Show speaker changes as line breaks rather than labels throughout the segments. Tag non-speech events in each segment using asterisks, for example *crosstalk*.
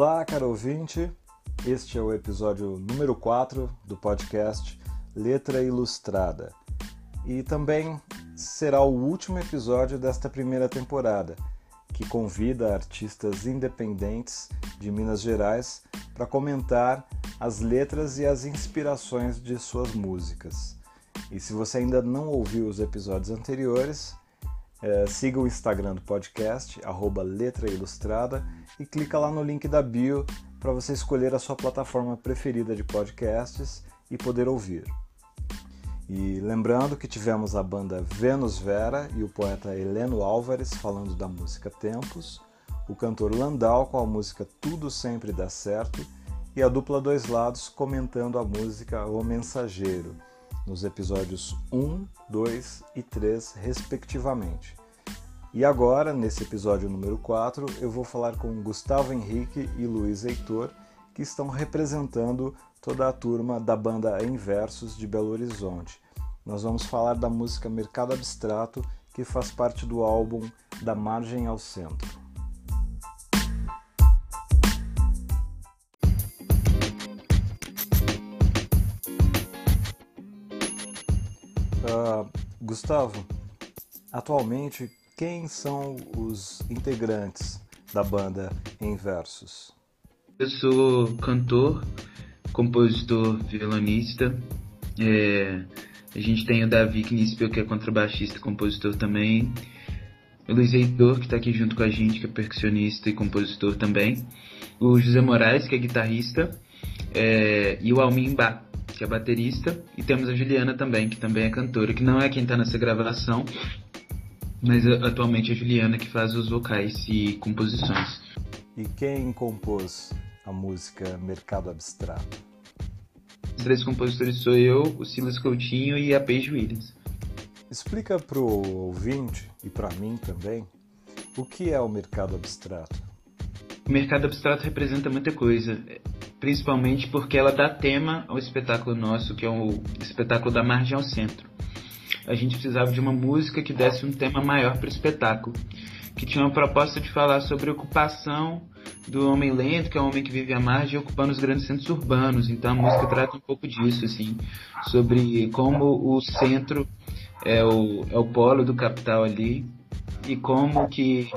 Olá, caro ouvinte. Este é o episódio número 4 do podcast Letra Ilustrada. E também será o último episódio desta primeira temporada, que convida artistas independentes de Minas Gerais para comentar as letras e as inspirações de suas músicas. E se você ainda não ouviu os episódios anteriores, é, siga o Instagram do podcast, arroba Letra Ilustrada, e clica lá no link da bio para você escolher a sua plataforma preferida de podcasts e poder ouvir. E lembrando que tivemos a banda Vênus Vera e o poeta Heleno Álvares falando da música Tempos, o cantor Landau com a música Tudo Sempre Dá Certo e a dupla Dois Lados comentando a música O Mensageiro, nos episódios 1, 2 e 3, respectivamente. E agora, nesse episódio número 4, eu vou falar com Gustavo Henrique e Luiz Heitor, que estão representando toda a turma da banda Em Versos de Belo Horizonte. Nós vamos falar da música Mercado Abstrato, que faz parte do álbum Da Margem ao Centro. Gustavo, atualmente quem são os integrantes da banda Em Versos?
Eu sou cantor, compositor, violonista. É, a gente tem o Davi Knispel, que é contrabaixista e compositor também. O Luiz Heitor, que está aqui junto com a gente, que é percussionista e compositor também. O José Moraes, que é guitarrista. É, e o Almin Bá, que é baterista. E temos a Juliana também, que também é cantora, que não é quem está nessa gravação, mas atualmente é a Juliana que faz os vocais e composições.
E quem compôs a música Mercado Abstrato?
Os três compositores sou eu, o Silas Coutinho e a Paige Williams.
Explica para o ouvinte e para mim também o que é o mercado abstrato.
O mercado abstrato representa muita coisa, principalmente porque ela dá tema ao espetáculo nosso, que é o espetáculo da margem ao centro a gente precisava de uma música que desse um tema maior para o espetáculo, que tinha uma proposta de falar sobre ocupação do homem lento, que é o homem que vive à margem, ocupando os grandes centros urbanos. Então a música trata um pouco disso, assim, sobre como o centro é o, é o polo do capital ali e como que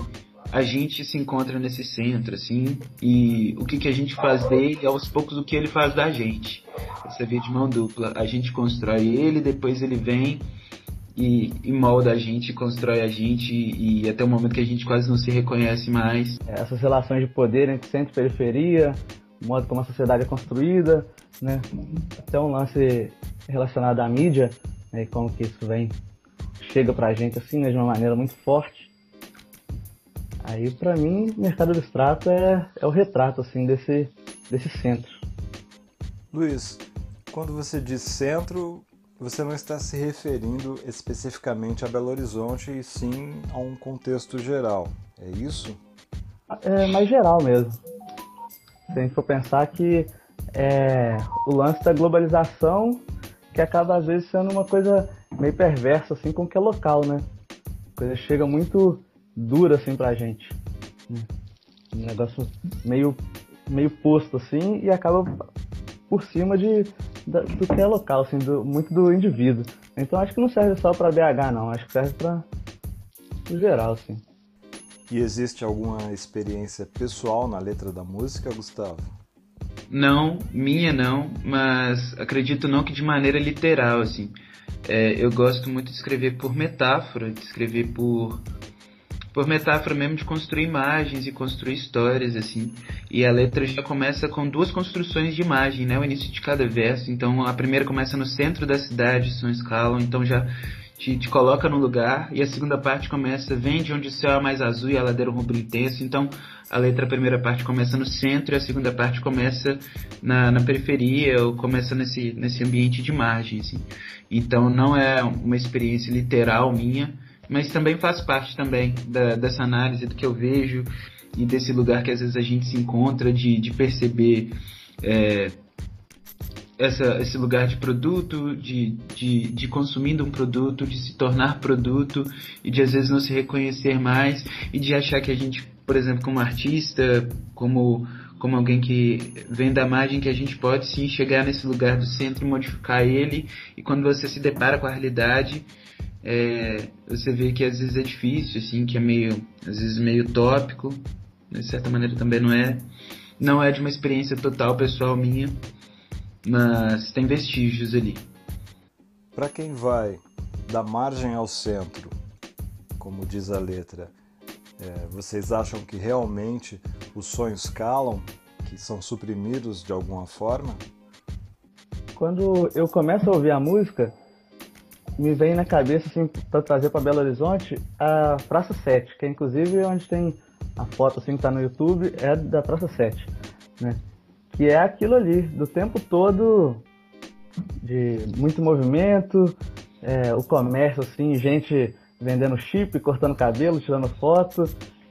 a gente se encontra nesse centro, assim, e o que, que a gente faz dele, aos poucos o que ele faz da gente. Essa via de mão dupla. A gente constrói ele, depois ele vem e, e molda a gente, constrói a gente e, e até o momento que a gente quase não se reconhece mais.
Essas relações de poder entre centro e periferia, o modo como a sociedade é construída, né? Até um lance relacionado à mídia, né? como que isso vem chega pra gente assim, né? de uma maneira muito forte. Aí para mim, mercado abstrato é, é o retrato assim desse desse centro.
Luiz, quando você diz centro, você não está se referindo especificamente a Belo Horizonte e sim a um contexto geral, é isso?
É mais geral mesmo. Se a gente for pensar que é, o lance da globalização que acaba às vezes sendo uma coisa meio perversa assim com o que é local, né? A coisa chega muito dura assim pra gente. Um negócio meio, meio posto assim e acaba por cima de, do que é local, assim, do, muito do indivíduo. Então acho que não serve só para BH, não. Acho que serve para geral, assim.
E existe alguma experiência pessoal na letra da música, Gustavo?
Não, minha não, mas acredito não que de maneira literal, assim. É, eu gosto muito de escrever por metáfora, de escrever por por metáfora mesmo de construir imagens e construir histórias, assim. E a letra já começa com duas construções de imagem, né? O início de cada verso. Então a primeira começa no centro da cidade, São Escalon, então já te, te, coloca no lugar. E a segunda parte começa, vem de onde o céu é mais azul e a ladeira rubro intenso. Então a letra, a primeira parte começa no centro e a segunda parte começa na, na periferia, ou começa nesse, nesse ambiente de margem, assim. Então não é uma experiência literal minha, mas também faz parte também da, dessa análise do que eu vejo e desse lugar que às vezes a gente se encontra de, de perceber é, essa, esse lugar de produto, de, de, de consumindo um produto, de se tornar produto e de às vezes não se reconhecer mais e de achar que a gente, por exemplo, como artista, como como alguém que vem da margem que a gente pode sim chegar nesse lugar do centro e modificar ele. E quando você se depara com a realidade, é, você vê que às vezes é difícil, assim, que é meio, às vezes meio tópico, de certa maneira também não é. Não é de uma experiência total pessoal minha, mas tem vestígios ali.
Para quem vai da margem ao centro, como diz a letra, é, vocês acham que realmente os sonhos calam, que são suprimidos de alguma forma?
Quando eu começo a ouvir a música, me vem na cabeça, assim, para trazer para Belo Horizonte, a Praça 7, que é inclusive onde tem a foto assim que tá no YouTube, é da Praça 7, né? Que é aquilo ali, do tempo todo de muito movimento, é, o comércio, assim, gente vendendo chip, cortando cabelo, tirando foto,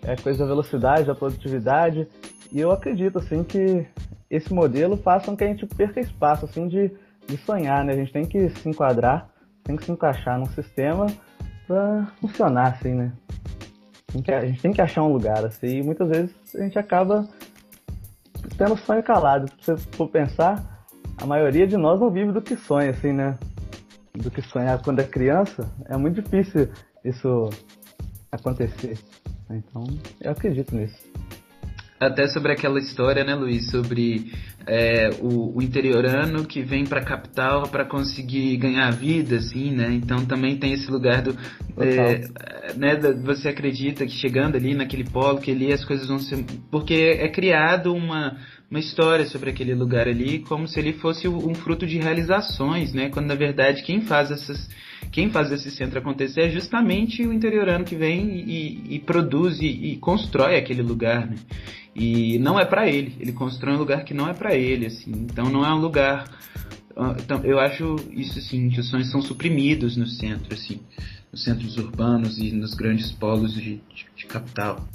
é coisa da velocidade, da produtividade. E eu acredito, assim, que esse modelo faça com que a gente perca espaço, assim, de, de sonhar, né? A gente tem que se enquadrar tem que se encaixar num sistema para funcionar, assim, né? A gente tem que achar um lugar, assim, e muitas vezes a gente acaba tendo sonho calado. Se você for pensar, a maioria de nós não vive do que sonha, assim, né? Do que sonhar quando é criança, é muito difícil isso acontecer. Então, eu acredito nisso
até sobre aquela história, né, Luiz, sobre é, o, o, interiorano que vem para a capital para conseguir ganhar vida, assim, né? Então também tem esse lugar do, é, né, você acredita que chegando ali naquele polo que ali as coisas vão ser, porque é criado uma uma história sobre aquele lugar ali como se ele fosse um fruto de realizações, né? Quando na verdade quem faz essas quem faz esse centro acontecer é justamente o interiorano que vem e, e produz e, e, constrói aquele lugar, né? E não é para ele, ele constrói um lugar que não é para ele, assim. Então não é um lugar. Ah, então, eu acho isso assim, que os sonhos são suprimidos no centro, assim, nos centros urbanos e nos grandes polos de, de, de capital.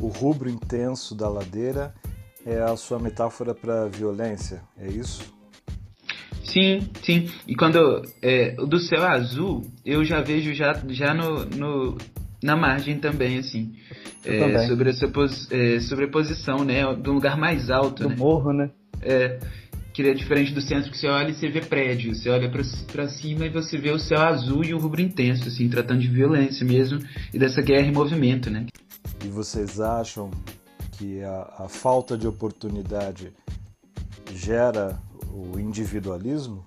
O rubro intenso da ladeira é a sua metáfora para violência, é isso?
Sim, sim. E quando é, o do céu azul, eu já vejo já, já no, no na margem também, assim. É, sobre essa é, sobreposição, né? Um lugar mais alto,
do
né?
morro, né?
É, que é diferente do centro que você olha e você vê prédio. Você olha para cima e você vê o céu azul e o rubro intenso, assim, tratando de violência mesmo e dessa guerra em movimento, né?
E vocês acham que a, a falta de oportunidade gera o individualismo?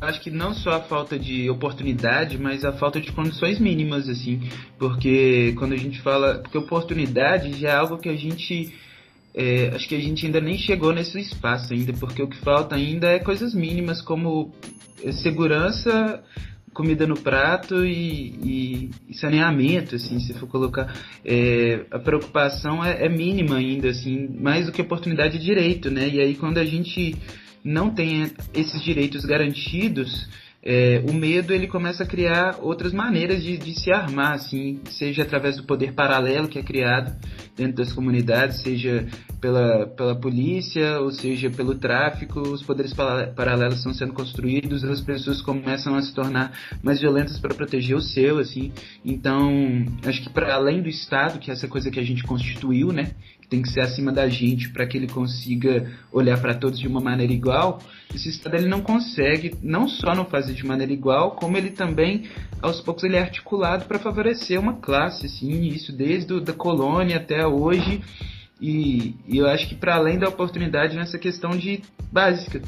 acho que não só a falta de oportunidade, mas a falta de condições mínimas, assim. Porque quando a gente fala. Porque oportunidade já é algo que a gente. É, acho que a gente ainda nem chegou nesse espaço ainda, porque o que falta ainda é coisas mínimas como segurança, comida no prato e, e, e saneamento, assim, se for colocar. É, a preocupação é, é mínima ainda, assim, mais do que oportunidade de direito, né? E aí quando a gente não tem esses direitos garantidos, é, o medo ele começa a criar outras maneiras de, de, se armar, assim, seja através do poder paralelo que é criado dentro das comunidades, seja pela, pela polícia, ou seja pelo tráfico, os poderes paralelos estão sendo construídos, as pessoas começam a se tornar mais violentas para proteger o seu, assim. Então, acho que para além do Estado, que é essa coisa que a gente constituiu, né, tem que ser acima da gente para que ele consiga olhar para todos de uma maneira igual, esse Estado ele não consegue, não só não fazer de maneira igual, como ele também, aos poucos, ele é articulado para favorecer uma classe, assim, isso desde a da colônia até hoje, e, e eu acho que para além da oportunidade nessa questão de básica.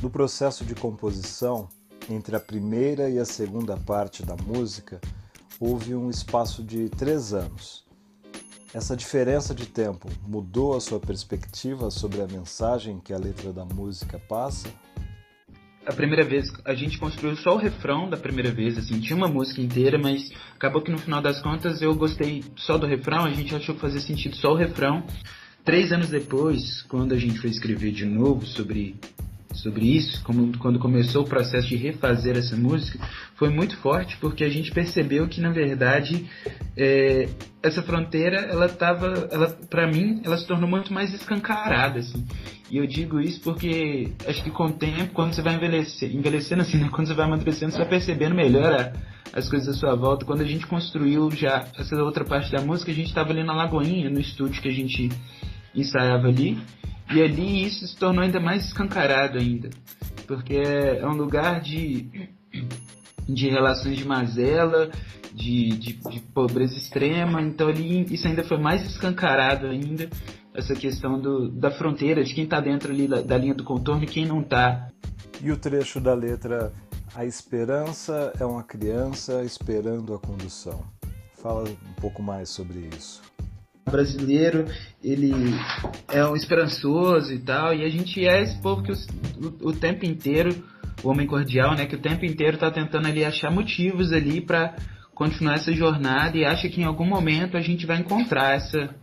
No processo de composição, entre a primeira e a segunda parte da música, houve um espaço de três anos. Essa diferença de tempo mudou a sua perspectiva sobre a mensagem que a letra da música passa?
A primeira vez a gente construiu só o refrão da primeira vez, assim, tinha uma música inteira, mas acabou que no final das contas eu gostei só do refrão, a gente achou que fazia sentido só o refrão. Três anos depois, quando a gente foi escrever de novo sobre sobre isso, como, quando começou o processo de refazer essa música, foi muito forte porque a gente percebeu que na verdade é, essa fronteira, ela tava, ela, para mim, ela se tornou muito mais escancarada, assim. E eu digo isso porque acho que com o tempo, quando você vai envelhecer, envelhecendo assim, né? quando você vai amadurecendo, você vai percebendo melhor a, as coisas à sua volta. Quando a gente construiu já essa outra parte da música, a gente estava ali na Lagoinha, no estúdio que a gente ensaiava ali. E ali isso se tornou ainda mais escancarado ainda, porque é um lugar de, de relações de mazela, de, de, de pobreza extrema, então ali isso ainda foi mais escancarado ainda, essa questão do, da fronteira, de quem está dentro ali da, da, linha do contorno e quem não está.
E o trecho da letra A esperança é uma criança esperando a condução. Fala um pouco mais sobre isso.
Brasileiro, ele é um esperançoso e tal, e a gente é esse povo que o, o, tempo inteiro, o homem cordial, né, que o tempo inteiro está tentando ali achar motivos ali para continuar essa jornada e acha que em algum momento a gente vai encontrar essa,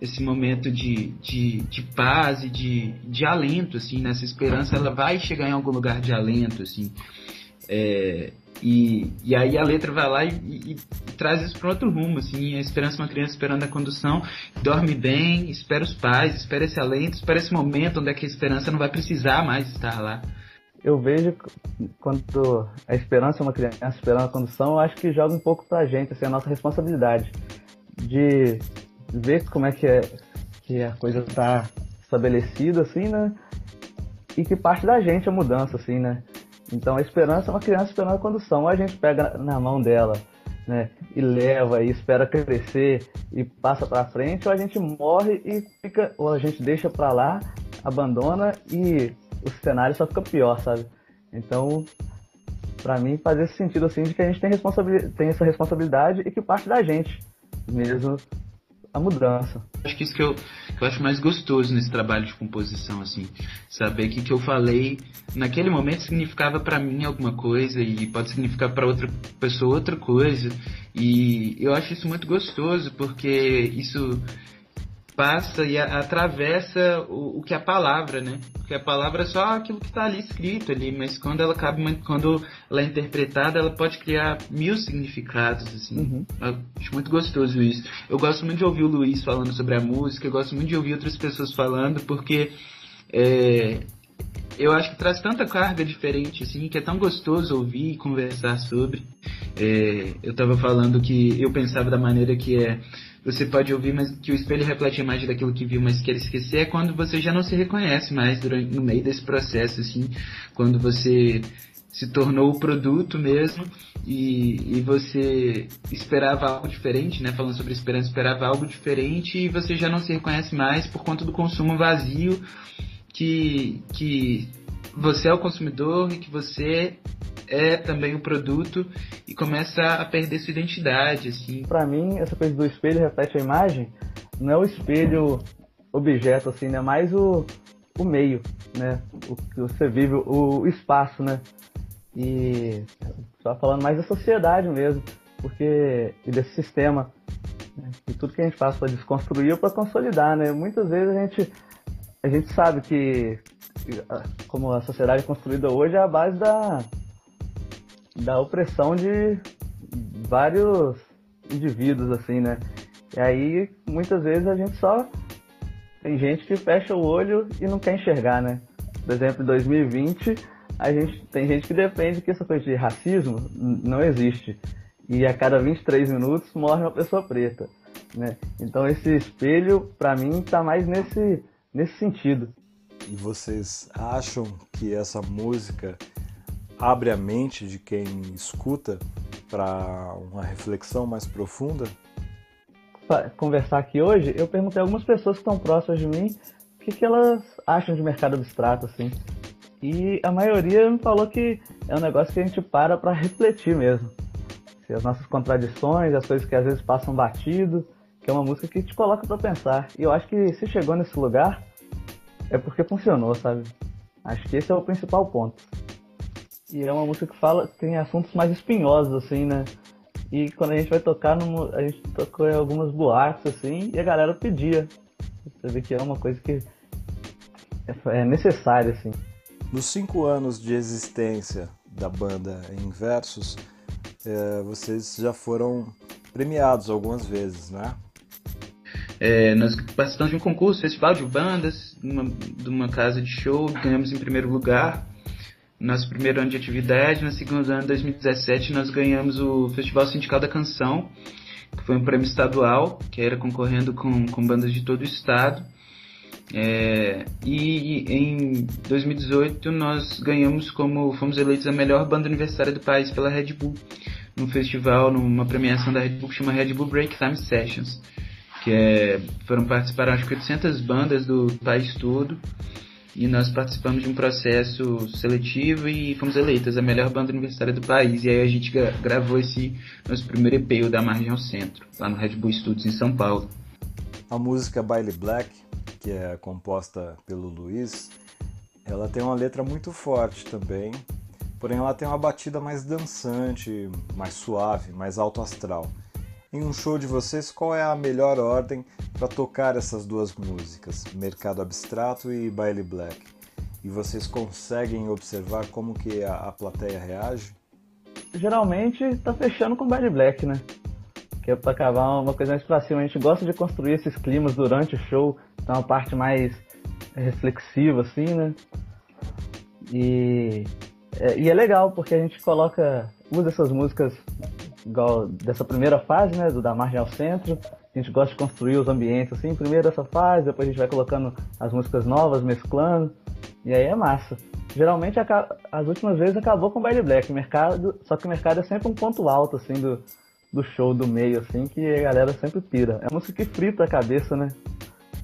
esse momento de, de, de paz e de, de alento, assim, nessa esperança, ela vai chegar em algum lugar de alento, assim. É, e, e aí a letra vai lá e, e, e traz isso para outro rumo, assim, a esperança de uma criança esperando a condução, dorme bem, espera os pais, espera esse alento, espera esse momento onde é que a esperança não vai precisar mais estar lá.
Eu vejo quando a esperança é uma criança esperando a condução, eu acho que joga um pouco pra gente, assim, a nossa responsabilidade de ver como é que, é, que a coisa está estabelecida, assim, né? E que parte da gente a mudança, assim, né? Então a esperança é uma criança esperando a condução. A gente pega na mão dela, né? E leva e espera crescer e passa para frente, ou a gente morre e fica, ou a gente deixa para lá, abandona e o cenário só fica pior, sabe? Então, para mim faz esse sentido assim de que a gente tem, responsabilidade, tem essa responsabilidade e que parte da gente mesmo a mudança.
Acho que isso que eu, que eu acho mais gostoso nesse trabalho de composição, assim, saber que que eu falei naquele momento significava para mim alguma coisa e pode significar para outra pessoa outra coisa. E eu acho isso muito gostoso porque isso passa e a, atravessa o, o, que é a palavra, né? Porque a palavra é só aquilo que está ali escrito ali, mas quando ela cabe, quando ela é interpretada, ela pode criar mil significados, assim. Uhum. acho muito gostoso isso. Eu gosto muito de ouvir o Luiz falando sobre a música, eu gosto muito de ouvir outras pessoas falando, porque é, eu acho que traz tanta carga diferente, assim, que é tão gostoso ouvir e conversar sobre. É, eu estava falando que eu pensava da maneira que é você pode ouvir, mas que o espelho reflete a imagem daquilo que viu, mas quer esquecer, é quando você já não se reconhece mais durante, no meio desse processo, assim, quando você se tornou o produto mesmo e, e você esperava algo diferente, né? Falando sobre esperança, esperava algo diferente e você já não se reconhece mais por conta do consumo vazio que, que você é o consumidor e que você é também o produto e começa a perder sua identidade, assim.
Para mim, essa coisa do espelho reflete a imagem, não é o espelho objeto, assim, né? Mais o, o meio, né? O que você vive, o, o espaço, né? E só falando mais da sociedade mesmo, porque e desse sistema né? e tudo que a gente faz para desconstruir ou para consolidar, né? Muitas vezes a gente a gente sabe que como a sociedade é construída hoje é a base da da opressão de vários indivíduos, assim, né? E aí, muitas vezes, a gente só. Tem gente que fecha o olho e não quer enxergar, né? Por exemplo, em 2020, a gente, tem gente que defende que essa coisa de racismo não existe. E a cada 23 minutos morre uma pessoa preta, né? Então, esse espelho, para mim, tá mais nesse, nesse sentido.
E vocês acham que essa música abre a mente de quem escuta para uma reflexão mais profunda?
Para conversar aqui hoje, eu perguntei a algumas pessoas que estão próximas de mim o que, que elas acham de mercado abstrato, assim. E a maioria me falou que é um negócio que a gente para para refletir mesmo. Assim, as nossas contradições, as coisas que às vezes passam batido, que é uma música que te coloca para pensar. E eu acho que se chegou nesse lugar é porque funcionou, sabe? Acho que esse é o principal ponto. E é uma música que fala, tem assuntos mais espinhosos, assim, né? E quando a gente vai tocar, no, a gente tocou em algumas boates, assim, e a galera pedia. Você vê que é uma coisa que é, é necessária, assim.
Nos cinco anos de existência da banda em Versos, é, vocês já foram premiados algumas vezes, né?
É, nós participamos de um concurso, festival de bandas, numa, de uma casa de show, ganhamos em primeiro lugar nosso primeiro ano de atividade. No segundo ano, de 2017, nós ganhamos o Festival Sindical da Canção, que foi um prêmio estadual, que era concorrendo com, com bandas de todo o estado. É, e em 2018 nós ganhamos como fomos eleitos a melhor banda universitária do país pela Red Bull, num festival, numa premiação da Red Bull que chama Red Bull Break Time Sessions, que é, foram participar acho que 800 bandas do país todo e nós participamos de um processo seletivo e fomos eleitas a melhor banda universitária do país. E aí a gente gra gravou esse nosso primeiro EP, o da Margem ao Centro, lá no Red Bull Studios em São Paulo.
A música Baile Black que é composta pelo Luiz, ela tem uma letra muito forte também, porém ela tem uma batida mais dançante, mais suave, mais alto astral. Em um show de vocês, qual é a melhor ordem para tocar essas duas músicas, Mercado Abstrato e Baile Black? E vocês conseguem observar como que a, a plateia reage?
Geralmente está fechando com Baile Black, né? Que é para acabar uma coisa mais pra cima. A gente gosta de construir esses climas durante o show, então uma parte mais reflexiva, assim, né? E é, e é legal porque a gente coloca, usa essas músicas igual dessa primeira fase, né, do da margem ao centro. A gente gosta de construir os ambientes assim, primeiro essa fase, depois a gente vai colocando as músicas novas, mesclando, e aí é massa. Geralmente as últimas vezes acabou com o baile black, mercado, só que o mercado é sempre um ponto alto assim do, do show do meio assim que a galera sempre pira. É música que frita a cabeça, né?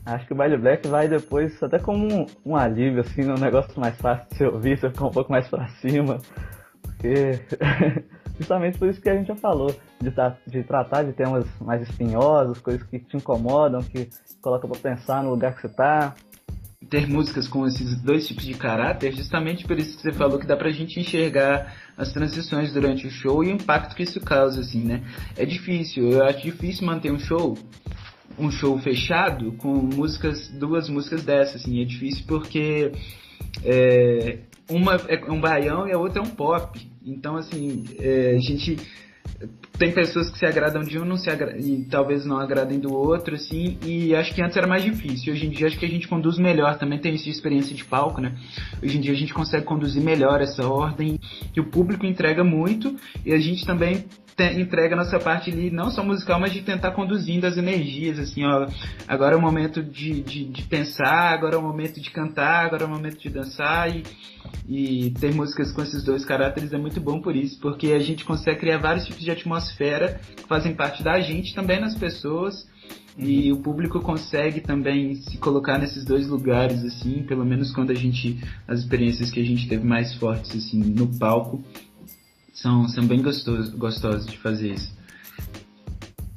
Acho que o baile black vai depois até como um, um alívio assim, um negócio mais fácil de ouvir, você ficar um pouco mais para cima, porque *laughs* justamente por isso que a gente já falou, de, de tratar de temas mais espinhosos, coisas que te incomodam, que coloca para pensar no lugar que você tá.
Ter músicas com esses dois tipos de caráter, justamente por isso que você falou que dá pra gente enxergar as transições durante o show e o impacto que isso causa, assim, né? É difícil, eu acho difícil manter um show um show fechado com músicas, duas músicas dessas, assim, é difícil porque é, uma é um baião e a outra é um pop. Então, assim, é, a gente tem pessoas que se agradam de um não se agra e talvez não agradem do outro, assim, e acho que antes era mais difícil. Hoje em dia acho que a gente conduz melhor, também tem essa experiência de palco, né? Hoje em dia a gente consegue conduzir melhor essa ordem, que o público entrega muito, e a gente também entrega nossa parte ali, não só musical, mas de tentar conduzindo as energias, assim, ó, agora é o momento de, de, de pensar, agora é o momento de cantar, agora é o momento de dançar, e, e ter músicas com esses dois caráteres é muito bom por isso, porque a gente consegue criar vários tipos de atmosfera que fazem parte da gente, também nas pessoas, e o público consegue também se colocar nesses dois lugares, assim, pelo menos quando a gente, as experiências que a gente teve mais fortes, assim, no palco, são, são bem gostosos, gostosos de fazer isso.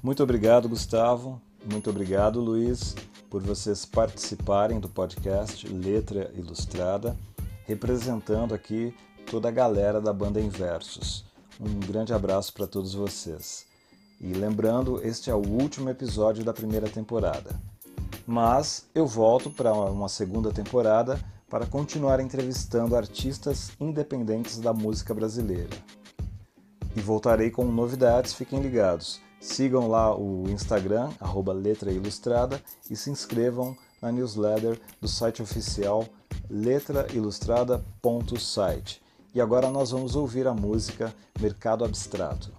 Muito obrigado, Gustavo. Muito obrigado, Luiz, por vocês participarem do podcast Letra Ilustrada, representando aqui toda a galera da banda Inversos. Um grande abraço para todos vocês. E lembrando, este é o último episódio da primeira temporada. Mas eu volto para uma segunda temporada para continuar entrevistando artistas independentes da música brasileira e voltarei com novidades, fiquem ligados. Sigam lá o Instagram, arroba Letra Ilustrada, e se inscrevam na newsletter do site oficial letrailustrada.site. E agora nós vamos ouvir a música Mercado Abstrato.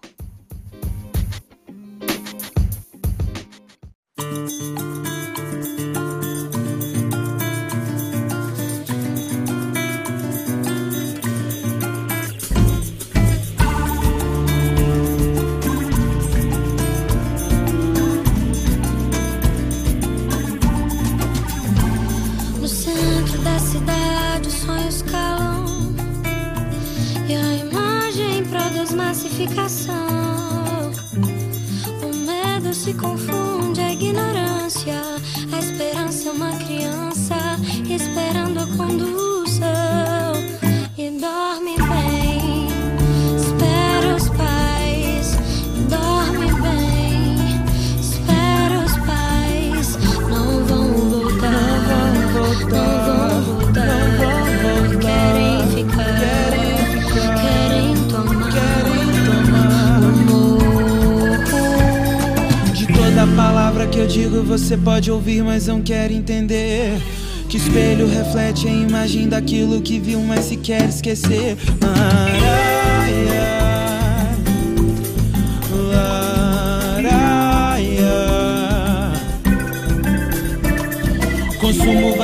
Você pode ouvir, mas não quer entender. Que espelho reflete a imagem daquilo que viu, mas se quer esquecer. Araia, Araia. Consumo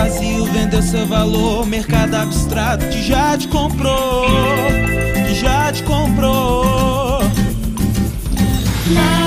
vendeu seu valor. Mercado abstrato que já te comprou, que já te comprou. Vem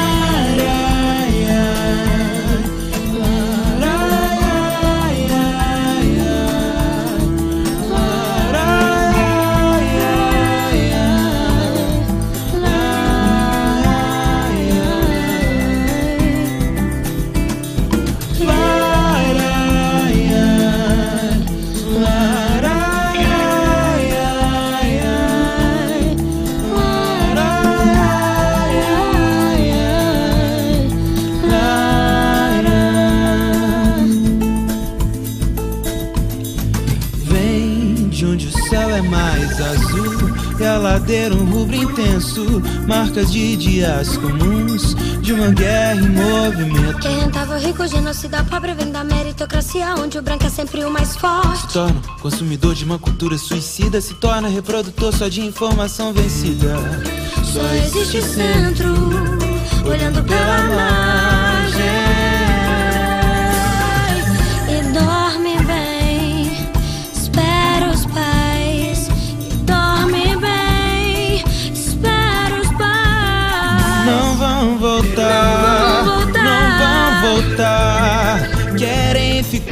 marcas de dias comuns de uma guerra em movimento.
Quem rentava rico, genocida pobre, vem da meritocracia, onde o branco é sempre o mais
Se
forte.
torna consumidor de uma cultura suicida, se torna reprodutor só de informação vencida.
Só existe centro, olhando pela margem.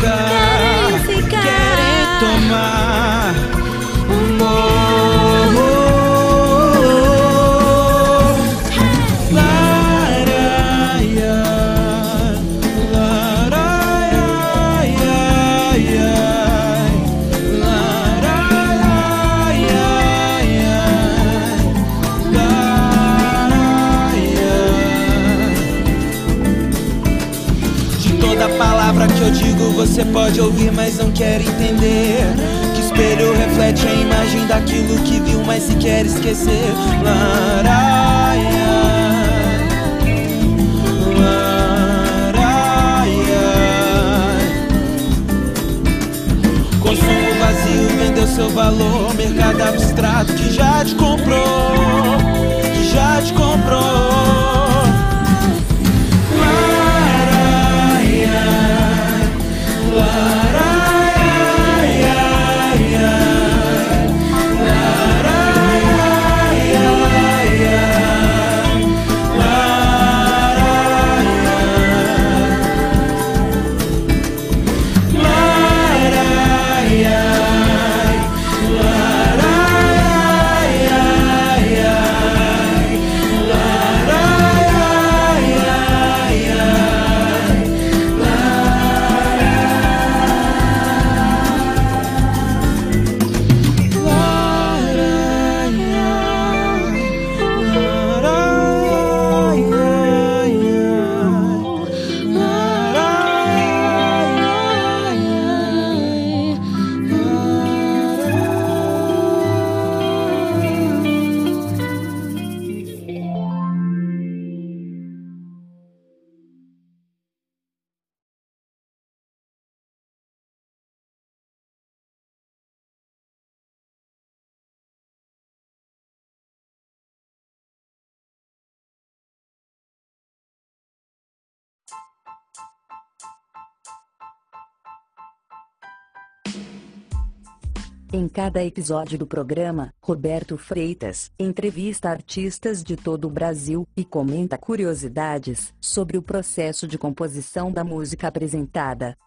Ficar,
Querem ficar.
querem tomar o morro. Laraia, laraiaiai, mas não quer entender. Que espelho reflete a imagem daquilo que viu, mas se quer esquecer. Laraia. Consumo vazio vendeu seu valor. Mercado abstrato que já te comprou, que já te comprou.
Em cada episódio do programa, Roberto Freitas entrevista artistas de todo o Brasil e comenta curiosidades sobre o processo de composição da música apresentada.